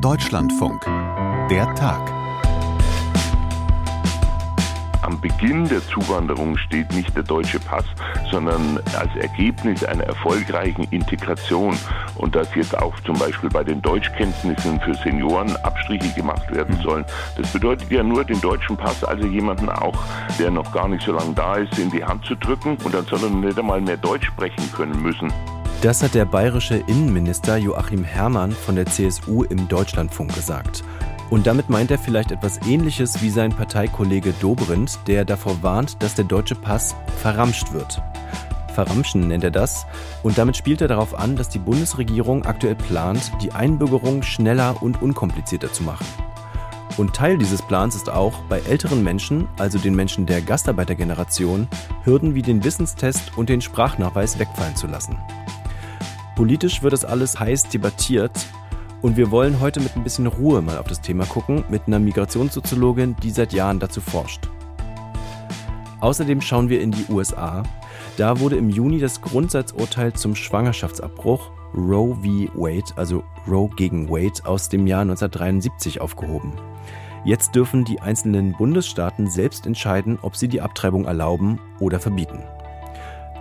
Deutschlandfunk. Der Tag. Am Beginn der Zuwanderung steht nicht der deutsche Pass, sondern als Ergebnis einer erfolgreichen Integration. Und dass jetzt auch zum Beispiel bei den Deutschkenntnissen für Senioren Abstriche gemacht werden sollen, das bedeutet ja nur, den deutschen Pass, also jemanden auch, der noch gar nicht so lange da ist, in die Hand zu drücken. Und dann soll er nicht einmal mehr Deutsch sprechen können müssen. Das hat der bayerische Innenminister Joachim Herrmann von der CSU im Deutschlandfunk gesagt. Und damit meint er vielleicht etwas Ähnliches wie sein Parteikollege Dobrindt, der davor warnt, dass der deutsche Pass verramscht wird. Verramschen nennt er das. Und damit spielt er darauf an, dass die Bundesregierung aktuell plant, die Einbürgerung schneller und unkomplizierter zu machen. Und Teil dieses Plans ist auch, bei älteren Menschen, also den Menschen der Gastarbeitergeneration, Hürden wie den Wissenstest und den Sprachnachweis wegfallen zu lassen. Politisch wird das alles heiß debattiert und wir wollen heute mit ein bisschen Ruhe mal auf das Thema gucken, mit einer Migrationssoziologin, die seit Jahren dazu forscht. Außerdem schauen wir in die USA. Da wurde im Juni das Grundsatzurteil zum Schwangerschaftsabbruch Roe v. Wade, also Roe gegen Wade aus dem Jahr 1973 aufgehoben. Jetzt dürfen die einzelnen Bundesstaaten selbst entscheiden, ob sie die Abtreibung erlauben oder verbieten.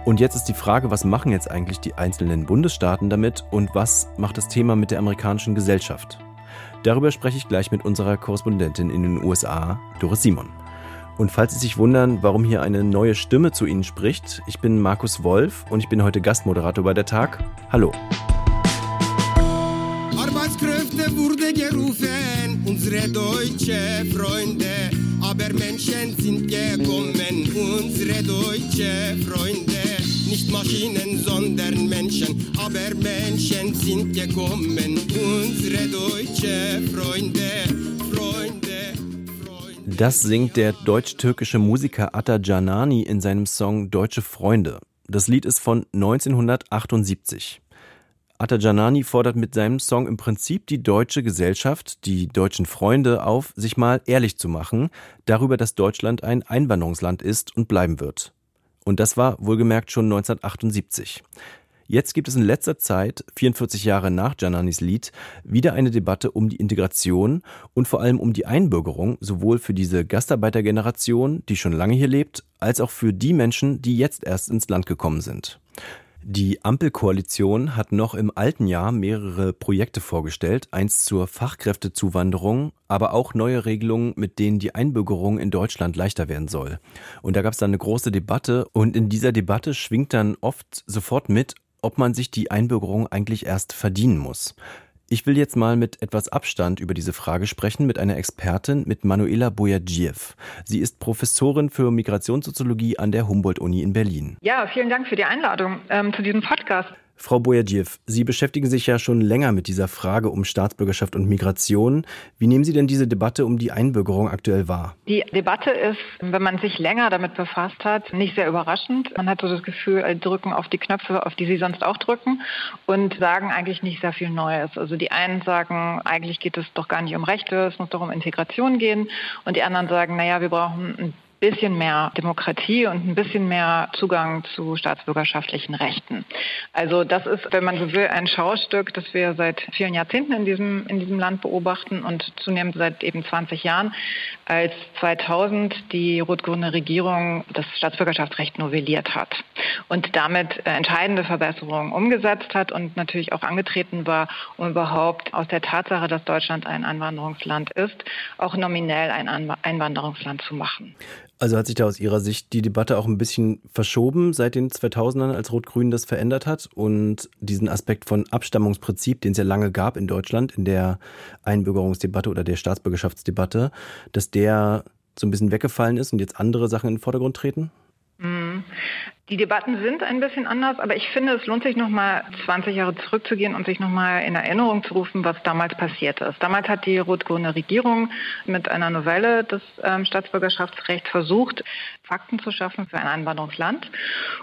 Und jetzt ist die Frage, was machen jetzt eigentlich die einzelnen Bundesstaaten damit und was macht das Thema mit der amerikanischen Gesellschaft? Darüber spreche ich gleich mit unserer Korrespondentin in den USA, Doris Simon. Und falls Sie sich wundern, warum hier eine neue Stimme zu Ihnen spricht, ich bin Markus Wolf und ich bin heute Gastmoderator bei der Tag. Hallo. Arbeitskräfte wurde gerufen, unsere deutsche Freunde, aber Menschen sind gekommen, unsere deutsche Freunde nicht Maschinen, sondern Menschen. Aber Menschen sind gekommen, unsere deutsche Freunde, Freunde. Freunde. Das singt der deutsch-türkische Musiker Atta Canani in seinem Song Deutsche Freunde. Das Lied ist von 1978. Atta Canani fordert mit seinem Song im Prinzip die deutsche Gesellschaft, die deutschen Freunde auf, sich mal ehrlich zu machen darüber, dass Deutschland ein Einwanderungsland ist und bleiben wird. Und das war wohlgemerkt schon 1978. Jetzt gibt es in letzter Zeit, 44 Jahre nach Jananis Lied, wieder eine Debatte um die Integration und vor allem um die Einbürgerung, sowohl für diese Gastarbeitergeneration, die schon lange hier lebt, als auch für die Menschen, die jetzt erst ins Land gekommen sind. Die Ampelkoalition hat noch im alten Jahr mehrere Projekte vorgestellt, eins zur Fachkräftezuwanderung, aber auch neue Regelungen, mit denen die Einbürgerung in Deutschland leichter werden soll. Und da gab es dann eine große Debatte und in dieser Debatte schwingt dann oft sofort mit, ob man sich die Einbürgerung eigentlich erst verdienen muss. Ich will jetzt mal mit etwas Abstand über diese Frage sprechen mit einer Expertin, mit Manuela Boyadjiev. Sie ist Professorin für Migrationssoziologie an der Humboldt-Uni in Berlin. Ja, vielen Dank für die Einladung ähm, zu diesem Podcast. Frau Boyadjew, Sie beschäftigen sich ja schon länger mit dieser Frage um Staatsbürgerschaft und Migration. Wie nehmen Sie denn diese Debatte um die Einbürgerung aktuell wahr? Die Debatte ist, wenn man sich länger damit befasst hat, nicht sehr überraschend. Man hat so das Gefühl, drücken auf die Knöpfe, auf die Sie sonst auch drücken und sagen eigentlich nicht sehr viel Neues. Also die einen sagen, eigentlich geht es doch gar nicht um Rechte, es muss doch um Integration gehen. Und die anderen sagen, naja, wir brauchen ein bisschen mehr Demokratie und ein bisschen mehr Zugang zu staatsbürgerschaftlichen Rechten. Also das ist, wenn man so will, ein Schaustück, das wir seit vielen Jahrzehnten in diesem, in diesem Land beobachten und zunehmend seit eben 20 Jahren, als 2000 die rot-grüne Regierung das Staatsbürgerschaftsrecht novelliert hat und damit entscheidende Verbesserungen umgesetzt hat und natürlich auch angetreten war, um überhaupt aus der Tatsache, dass Deutschland ein Einwanderungsland ist, auch nominell ein Einwanderungsland zu machen. Also hat sich da aus Ihrer Sicht die Debatte auch ein bisschen verschoben seit den 2000ern, als Rot-Grün das verändert hat und diesen Aspekt von Abstammungsprinzip, den es ja lange gab in Deutschland, in der Einbürgerungsdebatte oder der Staatsbürgerschaftsdebatte, dass der so ein bisschen weggefallen ist und jetzt andere Sachen in den Vordergrund treten? Die Debatten sind ein bisschen anders, aber ich finde, es lohnt sich nochmal 20 Jahre zurückzugehen und sich nochmal in Erinnerung zu rufen, was damals passiert ist. Damals hat die rot-grüne Regierung mit einer Novelle des ähm, Staatsbürgerschaftsrechts versucht, Fakten zu schaffen für ein Einwanderungsland.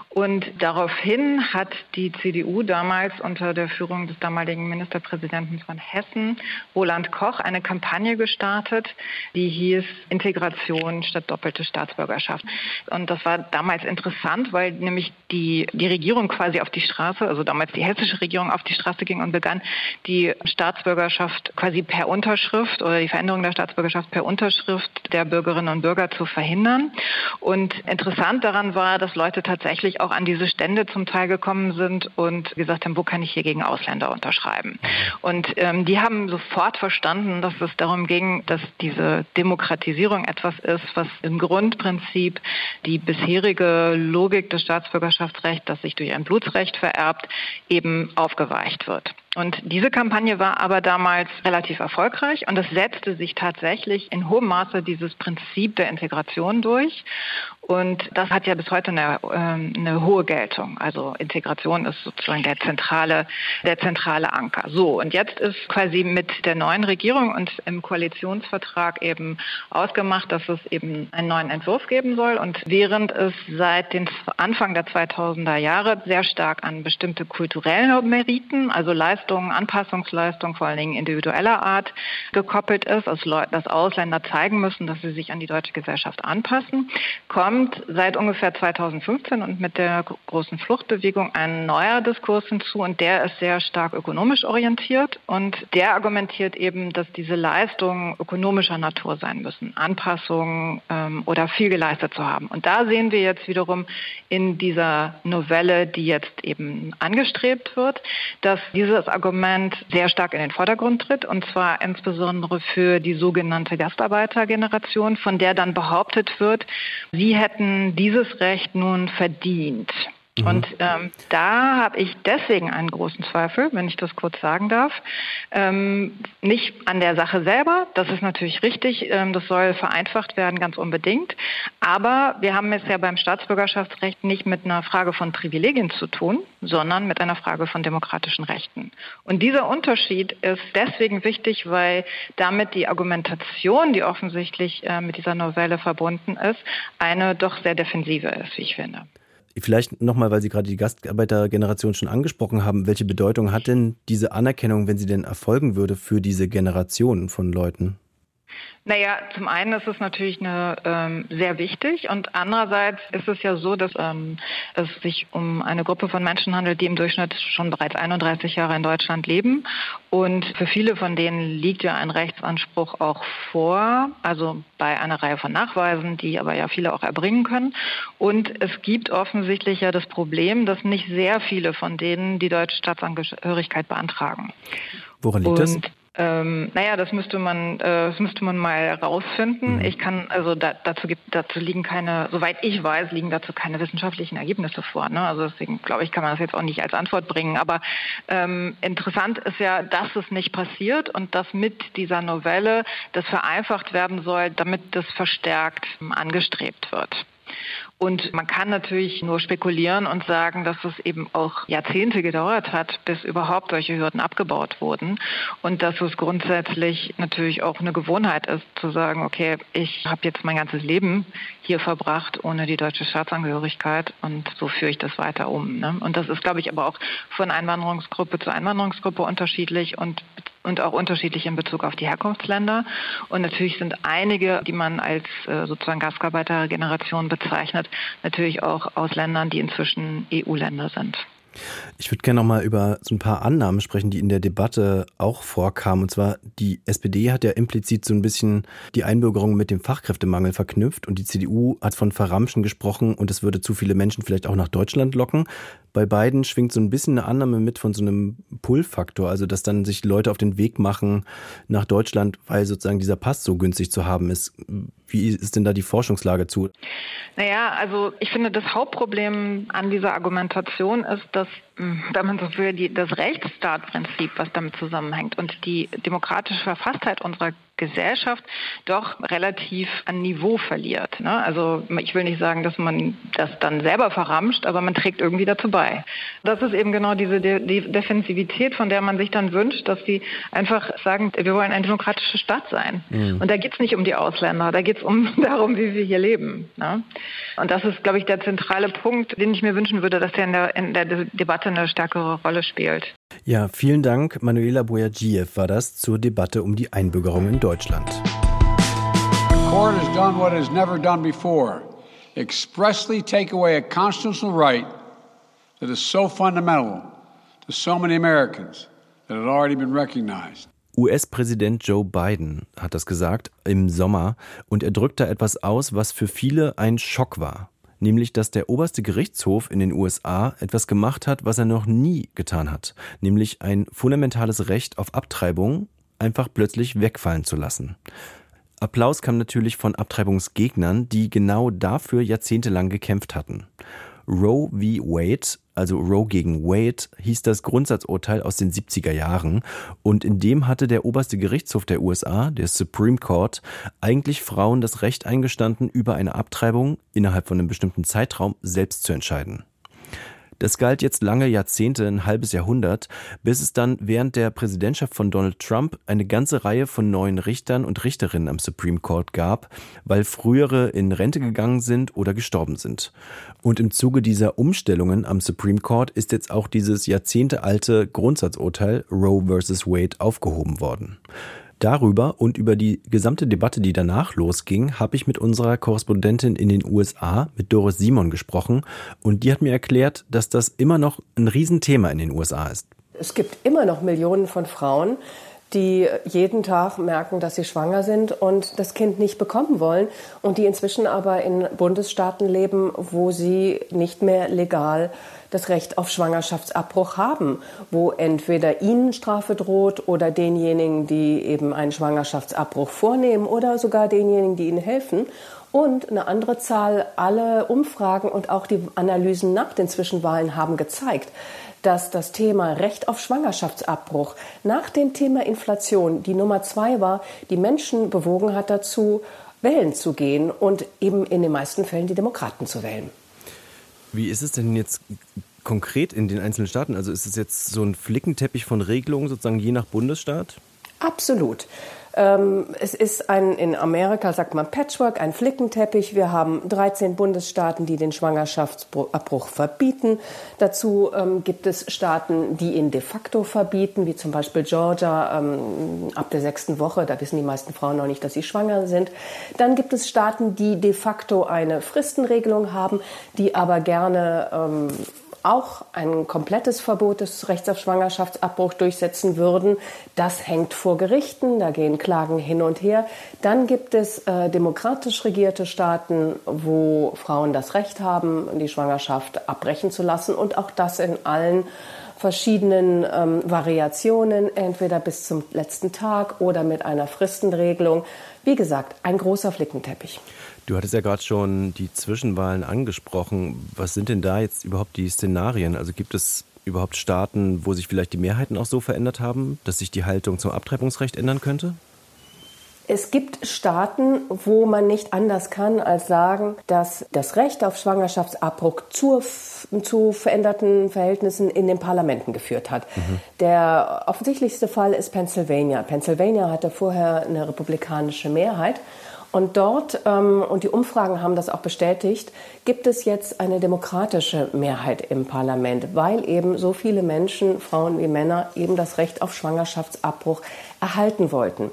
Und daraufhin hat die CDU damals unter der Führung des damaligen Ministerpräsidenten von Hessen, Roland Koch, eine Kampagne gestartet, die hieß Integration statt doppelte Staatsbürgerschaft. Und das war damals interessant, weil nämlich die, die Regierung quasi auf die Straße, also damals die hessische Regierung auf die Straße ging und begann, die Staatsbürgerschaft quasi per Unterschrift oder die Veränderung der Staatsbürgerschaft per Unterschrift der Bürgerinnen und Bürger zu verhindern. Und interessant daran war, dass Leute tatsächlich auch an diese Stände zum Teil gekommen sind und gesagt haben, wo kann ich hier gegen Ausländer unterschreiben? Und ähm, die haben sofort verstanden, dass es darum ging, dass diese Demokratisierung etwas ist, was im Grundprinzip die bisherige Logik des Staatsbürgerschaftsrechts, das sich durch ein Blutsrecht vererbt, eben aufgeweicht wird. Und diese Kampagne war aber damals relativ erfolgreich und es setzte sich tatsächlich in hohem Maße dieses Prinzip der Integration durch. Und das hat ja bis heute eine, äh, eine hohe Geltung. Also Integration ist sozusagen der zentrale, der zentrale Anker. So, und jetzt ist quasi mit der neuen Regierung und im Koalitionsvertrag eben ausgemacht, dass es eben einen neuen Entwurf geben soll. Und während es seit den Anfang der 2000er Jahre sehr stark an bestimmte kulturelle Meriten, also Leistungen, Leistungen, Anpassungsleistungen, vor allen Dingen individueller Art gekoppelt ist, dass Ausländer zeigen müssen, dass sie sich an die deutsche Gesellschaft anpassen, kommt seit ungefähr 2015 und mit der großen Fluchtbewegung ein neuer Diskurs hinzu und der ist sehr stark ökonomisch orientiert und der argumentiert eben, dass diese Leistungen ökonomischer Natur sein müssen, Anpassungen ähm, oder viel geleistet zu haben. Und da sehen wir jetzt wiederum in dieser Novelle, die jetzt eben angestrebt wird, dass dieses Argument sehr stark in den Vordergrund tritt, und zwar insbesondere für die sogenannte Gastarbeitergeneration, von der dann behauptet wird, sie hätten dieses Recht nun verdient. Mhm. Und ähm, da habe ich deswegen einen großen Zweifel, wenn ich das kurz sagen darf. Ähm, nicht an der Sache selber, das ist natürlich richtig, ähm, das soll vereinfacht werden, ganz unbedingt. Aber wir haben es ja beim Staatsbürgerschaftsrecht nicht mit einer Frage von Privilegien zu tun, sondern mit einer Frage von demokratischen Rechten. Und dieser Unterschied ist deswegen wichtig, weil damit die Argumentation, die offensichtlich äh, mit dieser Novelle verbunden ist, eine doch sehr defensive ist, wie ich finde. Vielleicht nochmal, weil Sie gerade die Gastarbeitergeneration schon angesprochen haben, welche Bedeutung hat denn diese Anerkennung, wenn sie denn erfolgen würde, für diese Generation von Leuten? Naja, zum einen ist es natürlich eine, ähm, sehr wichtig und andererseits ist es ja so, dass ähm, es sich um eine Gruppe von Menschen handelt, die im Durchschnitt schon bereits 31 Jahre in Deutschland leben und für viele von denen liegt ja ein Rechtsanspruch auch vor, also bei einer Reihe von Nachweisen, die aber ja viele auch erbringen können. Und es gibt offensichtlich ja das Problem, dass nicht sehr viele von denen die deutsche Staatsangehörigkeit beantragen. Woran liegt und das? Ähm, naja, das müsste man, äh, das müsste man mal rausfinden. Mhm. Ich kann, also da, dazu gibt, dazu liegen keine, soweit ich weiß, liegen dazu keine wissenschaftlichen Ergebnisse vor. Ne? Also deswegen glaube ich, kann man das jetzt auch nicht als Antwort bringen. Aber ähm, interessant ist ja, dass es nicht passiert und dass mit dieser Novelle das vereinfacht werden soll, damit das verstärkt ähm, angestrebt wird. Und man kann natürlich nur spekulieren und sagen, dass es eben auch Jahrzehnte gedauert hat, bis überhaupt solche Hürden abgebaut wurden. Und dass es grundsätzlich natürlich auch eine Gewohnheit ist, zu sagen, okay, ich habe jetzt mein ganzes Leben hier verbracht ohne die deutsche Staatsangehörigkeit und so führe ich das weiter um. Ne? Und das ist, glaube ich, aber auch von Einwanderungsgruppe zu Einwanderungsgruppe unterschiedlich und und auch unterschiedlich in Bezug auf die Herkunftsländer. Und natürlich sind einige, die man als äh, sozusagen Gastarbeitergeneration bezeichnet, natürlich auch aus Ländern, die inzwischen EU-Länder sind. Ich würde gerne noch mal über so ein paar Annahmen sprechen, die in der Debatte auch vorkamen. Und zwar, die SPD hat ja implizit so ein bisschen die Einbürgerung mit dem Fachkräftemangel verknüpft und die CDU hat von Verramschen gesprochen und es würde zu viele Menschen vielleicht auch nach Deutschland locken. Bei beiden schwingt so ein bisschen eine Annahme mit von so einem Pull-Faktor, also dass dann sich Leute auf den Weg machen nach Deutschland, weil sozusagen dieser Pass so günstig zu haben ist. Wie ist denn da die Forschungslage zu? Naja, also ich finde, das Hauptproblem an dieser Argumentation ist, dass, hm, wenn man so will, die, das Rechtsstaatprinzip, was damit zusammenhängt und die demokratische Verfasstheit unserer Gesellschaft doch relativ an Niveau verliert. Ne? Also ich will nicht sagen, dass man das dann selber verramscht, aber man trägt irgendwie dazu bei. Das ist eben genau diese De De Defensivität, von der man sich dann wünscht, dass sie einfach sagen, wir wollen ein demokratischer Staat sein. Mhm. Und da geht es nicht um die Ausländer, da geht es um darum, wie wir hier leben. Ne? Und das ist, glaube ich, der zentrale Punkt, den ich mir wünschen würde, dass der in der, in der Debatte eine stärkere Rolle spielt. Ja, vielen Dank. Manuela Boyadjiev war das zur Debatte um die Einbürgerung in Deutschland. The court has done what has never done before. expressly take away a constitutional right that is so fundamental to so many Americans that had already been recognized. US-Präsident Joe Biden hat das gesagt im Sommer und er drückt da etwas aus, was für viele ein Schock war. Nämlich, dass der oberste Gerichtshof in den USA etwas gemacht hat, was er noch nie getan hat. Nämlich ein fundamentales Recht auf Abtreibung einfach plötzlich wegfallen zu lassen. Applaus kam natürlich von Abtreibungsgegnern, die genau dafür jahrzehntelang gekämpft hatten. Roe v. Wade, also Roe gegen Wade, hieß das Grundsatzurteil aus den 70er Jahren und in dem hatte der oberste Gerichtshof der USA, der Supreme Court, eigentlich Frauen das Recht eingestanden, über eine Abtreibung innerhalb von einem bestimmten Zeitraum selbst zu entscheiden. Das galt jetzt lange Jahrzehnte, ein halbes Jahrhundert, bis es dann während der Präsidentschaft von Donald Trump eine ganze Reihe von neuen Richtern und Richterinnen am Supreme Court gab, weil frühere in Rente gegangen sind oder gestorben sind. Und im Zuge dieser Umstellungen am Supreme Court ist jetzt auch dieses jahrzehntealte Grundsatzurteil Roe vs. Wade aufgehoben worden. Darüber und über die gesamte Debatte, die danach losging, habe ich mit unserer Korrespondentin in den USA, mit Doris Simon, gesprochen. Und die hat mir erklärt, dass das immer noch ein Riesenthema in den USA ist. Es gibt immer noch Millionen von Frauen, die jeden Tag merken, dass sie schwanger sind und das Kind nicht bekommen wollen und die inzwischen aber in Bundesstaaten leben, wo sie nicht mehr legal das Recht auf Schwangerschaftsabbruch haben, wo entweder ihnen Strafe droht oder denjenigen, die eben einen Schwangerschaftsabbruch vornehmen oder sogar denjenigen, die ihnen helfen. Und eine andere Zahl, alle Umfragen und auch die Analysen nach den Zwischenwahlen haben gezeigt, dass das Thema Recht auf Schwangerschaftsabbruch nach dem Thema Inflation die Nummer zwei war, die Menschen bewogen hat dazu, wählen zu gehen und eben in den meisten Fällen die Demokraten zu wählen. Wie ist es denn jetzt konkret in den einzelnen Staaten? Also ist es jetzt so ein Flickenteppich von Regelungen sozusagen je nach Bundesstaat? Absolut. Ähm, es ist ein, in Amerika sagt man Patchwork, ein Flickenteppich. Wir haben 13 Bundesstaaten, die den Schwangerschaftsabbruch verbieten. Dazu ähm, gibt es Staaten, die ihn de facto verbieten, wie zum Beispiel Georgia ähm, ab der sechsten Woche. Da wissen die meisten Frauen noch nicht, dass sie schwanger sind. Dann gibt es Staaten, die de facto eine Fristenregelung haben, die aber gerne ähm, auch ein komplettes Verbot des Rechts auf Schwangerschaftsabbruch durchsetzen würden. Das hängt vor Gerichten, da gehen Klagen hin und her. Dann gibt es äh, demokratisch regierte Staaten, wo Frauen das Recht haben, die Schwangerschaft abbrechen zu lassen und auch das in allen verschiedenen ähm, Variationen, entweder bis zum letzten Tag oder mit einer Fristenregelung. Wie gesagt, ein großer Flickenteppich. Du hattest ja gerade schon die Zwischenwahlen angesprochen. Was sind denn da jetzt überhaupt die Szenarien? Also gibt es überhaupt Staaten, wo sich vielleicht die Mehrheiten auch so verändert haben, dass sich die Haltung zum Abtreibungsrecht ändern könnte? Es gibt Staaten, wo man nicht anders kann, als sagen, dass das Recht auf Schwangerschaftsabbruch zur, zu veränderten Verhältnissen in den Parlamenten geführt hat. Mhm. Der offensichtlichste Fall ist Pennsylvania. Pennsylvania hatte vorher eine republikanische Mehrheit und dort, ähm, und die Umfragen haben das auch bestätigt, gibt es jetzt eine demokratische Mehrheit im Parlament, weil eben so viele Menschen, Frauen wie Männer, eben das Recht auf Schwangerschaftsabbruch erhalten wollten.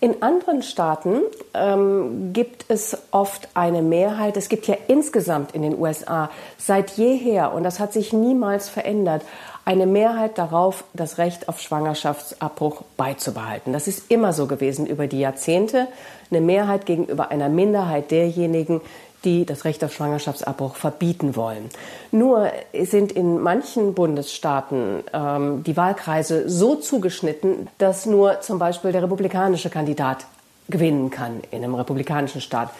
In anderen Staaten ähm, gibt es oft eine Mehrheit. Es gibt ja insgesamt in den USA seit jeher, und das hat sich niemals verändert, eine Mehrheit darauf, das Recht auf Schwangerschaftsabbruch beizubehalten. Das ist immer so gewesen über die Jahrzehnte. Eine Mehrheit gegenüber einer Minderheit derjenigen, die das Recht auf Schwangerschaftsabbruch verbieten wollen. Nur sind in manchen Bundesstaaten ähm, die Wahlkreise so zugeschnitten, dass nur zum Beispiel der republikanische Kandidat gewinnen kann in einem republikanischen Staat.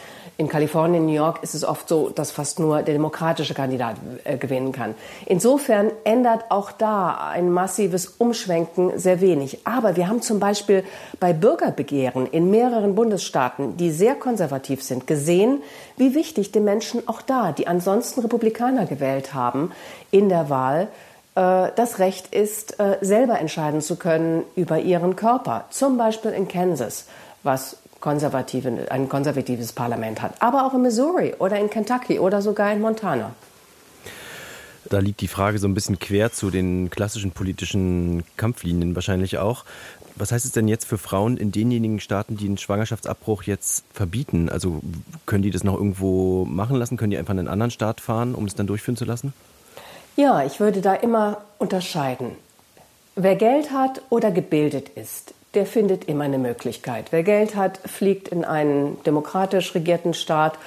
In Kalifornien, New York ist es oft so, dass fast nur der demokratische Kandidat äh, gewinnen kann. Insofern ändert auch da ein massives Umschwenken sehr wenig. Aber wir haben zum Beispiel bei Bürgerbegehren in mehreren Bundesstaaten, die sehr konservativ sind, gesehen, wie wichtig den Menschen auch da, die ansonsten Republikaner gewählt haben, in der Wahl äh, das Recht ist, äh, selber entscheiden zu können über ihren Körper. Zum Beispiel in Kansas, was konservative, ein konservatives Parlament hat, aber auch in Missouri oder in Kentucky oder sogar in Montana. Da liegt die Frage so ein bisschen quer zu den klassischen politischen Kampflinien wahrscheinlich auch. Was heißt es denn jetzt für Frauen in denjenigen Staaten, die einen Schwangerschaftsabbruch jetzt verbieten? Also können die das noch irgendwo machen lassen? Können die einfach in einen anderen Staat fahren, um es dann durchführen zu lassen? Ja, ich würde da immer unterscheiden. Wer Geld hat oder gebildet ist, der findet immer eine Möglichkeit. Wer Geld hat, fliegt in einen demokratisch regierten Staat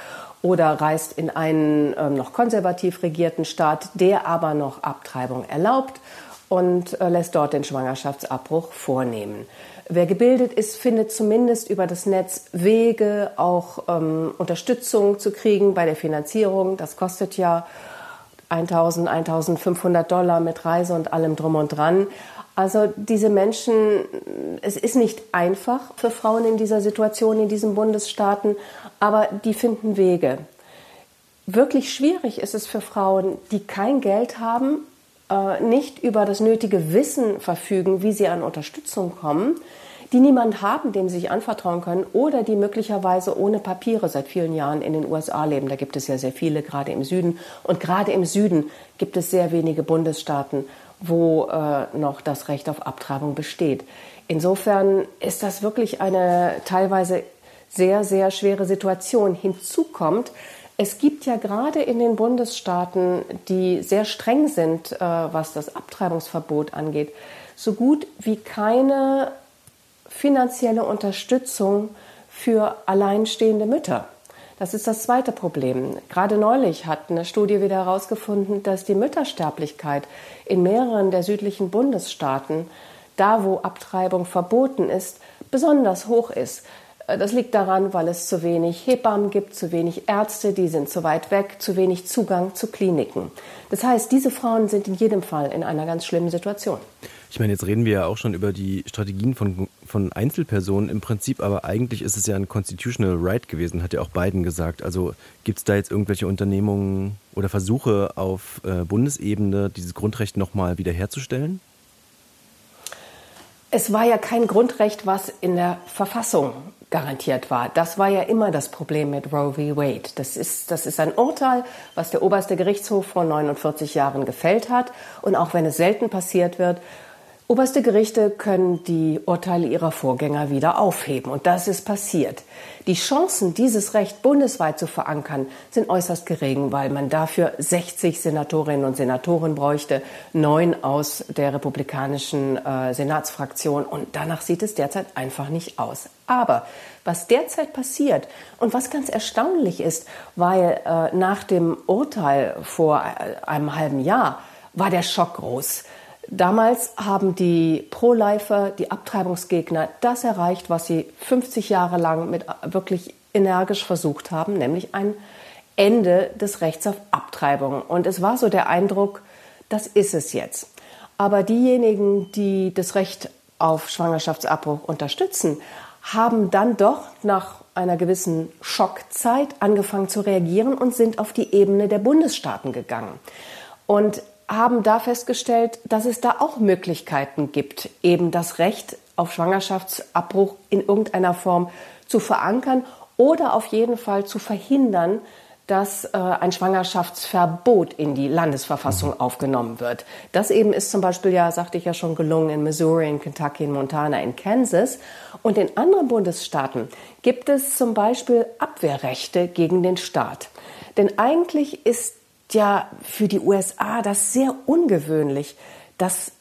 oder reist in einen äh, noch konservativ regierten Staat, der aber noch Abtreibung erlaubt und äh, lässt dort den Schwangerschaftsabbruch vornehmen. Wer gebildet ist, findet zumindest über das Netz Wege, auch ähm, Unterstützung zu kriegen bei der Finanzierung. Das kostet ja 1000, 1500 Dollar mit Reise und allem drum und dran. Also diese Menschen, es ist nicht einfach für Frauen in dieser Situation in diesen Bundesstaaten, aber die finden Wege. Wirklich schwierig ist es für Frauen, die kein Geld haben, äh, nicht über das nötige Wissen verfügen, wie sie an Unterstützung kommen, die niemand haben, dem sie sich anvertrauen können oder die möglicherweise ohne Papiere seit vielen Jahren in den USA leben. Da gibt es ja sehr viele, gerade im Süden. Und gerade im Süden gibt es sehr wenige Bundesstaaten, wo äh, noch das Recht auf Abtreibung besteht. Insofern ist das wirklich eine teilweise sehr, sehr schwere Situation. Hinzu kommt, es gibt ja gerade in den Bundesstaaten, die sehr streng sind, äh, was das Abtreibungsverbot angeht, so gut wie keine finanzielle Unterstützung für alleinstehende Mütter. Das ist das zweite Problem. Gerade neulich hat eine Studie wieder herausgefunden, dass die Müttersterblichkeit in mehreren der südlichen Bundesstaaten, da wo Abtreibung verboten ist, besonders hoch ist. Das liegt daran, weil es zu wenig Hebammen gibt, zu wenig Ärzte, die sind zu weit weg, zu wenig Zugang zu Kliniken. Das heißt, diese Frauen sind in jedem Fall in einer ganz schlimmen Situation. Ich meine, jetzt reden wir ja auch schon über die Strategien von, von Einzelpersonen im Prinzip, aber eigentlich ist es ja ein Constitutional Right gewesen, hat ja auch Biden gesagt. Also gibt es da jetzt irgendwelche Unternehmungen oder Versuche auf äh, Bundesebene, dieses Grundrecht nochmal wiederherzustellen? Es war ja kein Grundrecht, was in der Verfassung garantiert war. Das war ja immer das Problem mit Roe v. Wade. Das ist, das ist ein Urteil, was der oberste Gerichtshof vor 49 Jahren gefällt hat. Und auch wenn es selten passiert wird, Oberste Gerichte können die Urteile ihrer Vorgänger wieder aufheben. Und das ist passiert. Die Chancen, dieses Recht bundesweit zu verankern, sind äußerst gering, weil man dafür 60 Senatorinnen und Senatoren bräuchte, neun aus der republikanischen äh, Senatsfraktion. Und danach sieht es derzeit einfach nicht aus. Aber was derzeit passiert und was ganz erstaunlich ist, weil äh, nach dem Urteil vor äh, einem halben Jahr war der Schock groß. Damals haben die Pro-Lifer, die Abtreibungsgegner, das erreicht, was sie 50 Jahre lang mit wirklich energisch versucht haben, nämlich ein Ende des Rechts auf Abtreibung. Und es war so der Eindruck, das ist es jetzt. Aber diejenigen, die das Recht auf Schwangerschaftsabbruch unterstützen, haben dann doch nach einer gewissen Schockzeit angefangen zu reagieren und sind auf die Ebene der Bundesstaaten gegangen. Und haben da festgestellt, dass es da auch Möglichkeiten gibt, eben das Recht auf Schwangerschaftsabbruch in irgendeiner Form zu verankern oder auf jeden Fall zu verhindern, dass äh, ein Schwangerschaftsverbot in die Landesverfassung mhm. aufgenommen wird. Das eben ist zum Beispiel ja, sagte ich ja schon, gelungen in Missouri, in Kentucky, in Montana, in Kansas. Und in anderen Bundesstaaten gibt es zum Beispiel Abwehrrechte gegen den Staat. Denn eigentlich ist ja für die USA das sehr ungewöhnlich, dass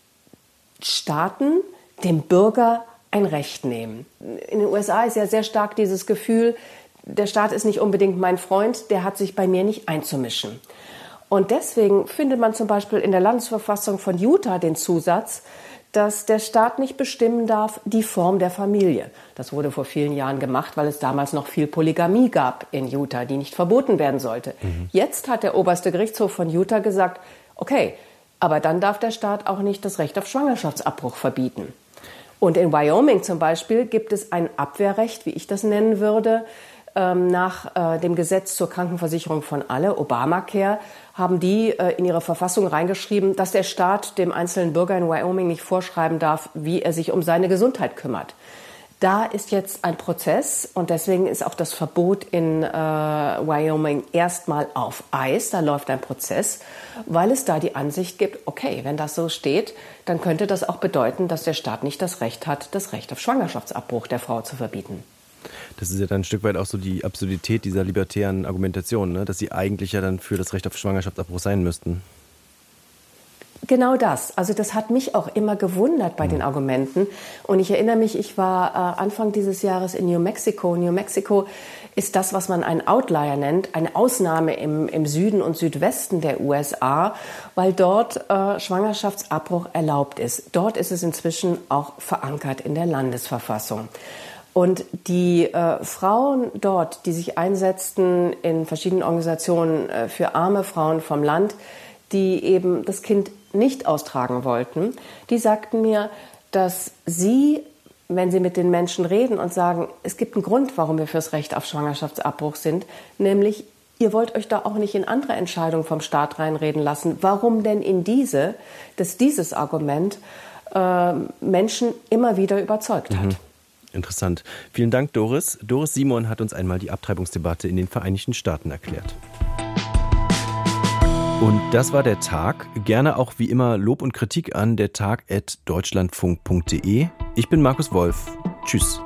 Staaten dem Bürger ein Recht nehmen. In den USA ist ja sehr stark dieses Gefühl, der Staat ist nicht unbedingt mein Freund, der hat sich bei mir nicht einzumischen. Und deswegen findet man zum Beispiel in der Landesverfassung von Utah den Zusatz, dass der Staat nicht bestimmen darf, die Form der Familie. Das wurde vor vielen Jahren gemacht, weil es damals noch viel Polygamie gab in Utah, die nicht verboten werden sollte. Mhm. Jetzt hat der oberste Gerichtshof von Utah gesagt, okay, aber dann darf der Staat auch nicht das Recht auf Schwangerschaftsabbruch verbieten. Und in Wyoming zum Beispiel gibt es ein Abwehrrecht, wie ich das nennen würde, ähm, nach äh, dem Gesetz zur Krankenversicherung von alle, Obamacare, haben die äh, in ihre Verfassung reingeschrieben, dass der Staat dem einzelnen Bürger in Wyoming nicht vorschreiben darf, wie er sich um seine Gesundheit kümmert. Da ist jetzt ein Prozess und deswegen ist auch das Verbot in äh, Wyoming erstmal auf Eis. Da läuft ein Prozess, weil es da die Ansicht gibt, okay, wenn das so steht, dann könnte das auch bedeuten, dass der Staat nicht das Recht hat, das Recht auf Schwangerschaftsabbruch der Frau zu verbieten. Das ist ja dann ein Stück weit auch so die Absurdität dieser libertären Argumentation, ne? dass sie eigentlich ja dann für das Recht auf Schwangerschaftsabbruch sein müssten. Genau das. Also das hat mich auch immer gewundert bei mhm. den Argumenten. Und ich erinnere mich, ich war äh, Anfang dieses Jahres in New Mexico. New Mexico ist das, was man ein Outlier nennt, eine Ausnahme im, im Süden und Südwesten der USA, weil dort äh, Schwangerschaftsabbruch erlaubt ist. Dort ist es inzwischen auch verankert in der Landesverfassung. Und die äh, Frauen dort, die sich einsetzten in verschiedenen Organisationen äh, für arme Frauen vom Land, die eben das Kind nicht austragen wollten, die sagten mir, dass sie, wenn sie mit den Menschen reden und sagen, es gibt einen Grund, warum wir fürs Recht auf Schwangerschaftsabbruch sind, nämlich ihr wollt euch da auch nicht in andere Entscheidungen vom Staat reinreden lassen. Warum denn in diese, dass dieses Argument äh, Menschen immer wieder überzeugt hat? Mhm. Interessant. Vielen Dank, Doris. Doris Simon hat uns einmal die Abtreibungsdebatte in den Vereinigten Staaten erklärt. Und das war der Tag. Gerne auch wie immer Lob und Kritik an der Tag at deutschlandfunk.de. Ich bin Markus Wolf. Tschüss.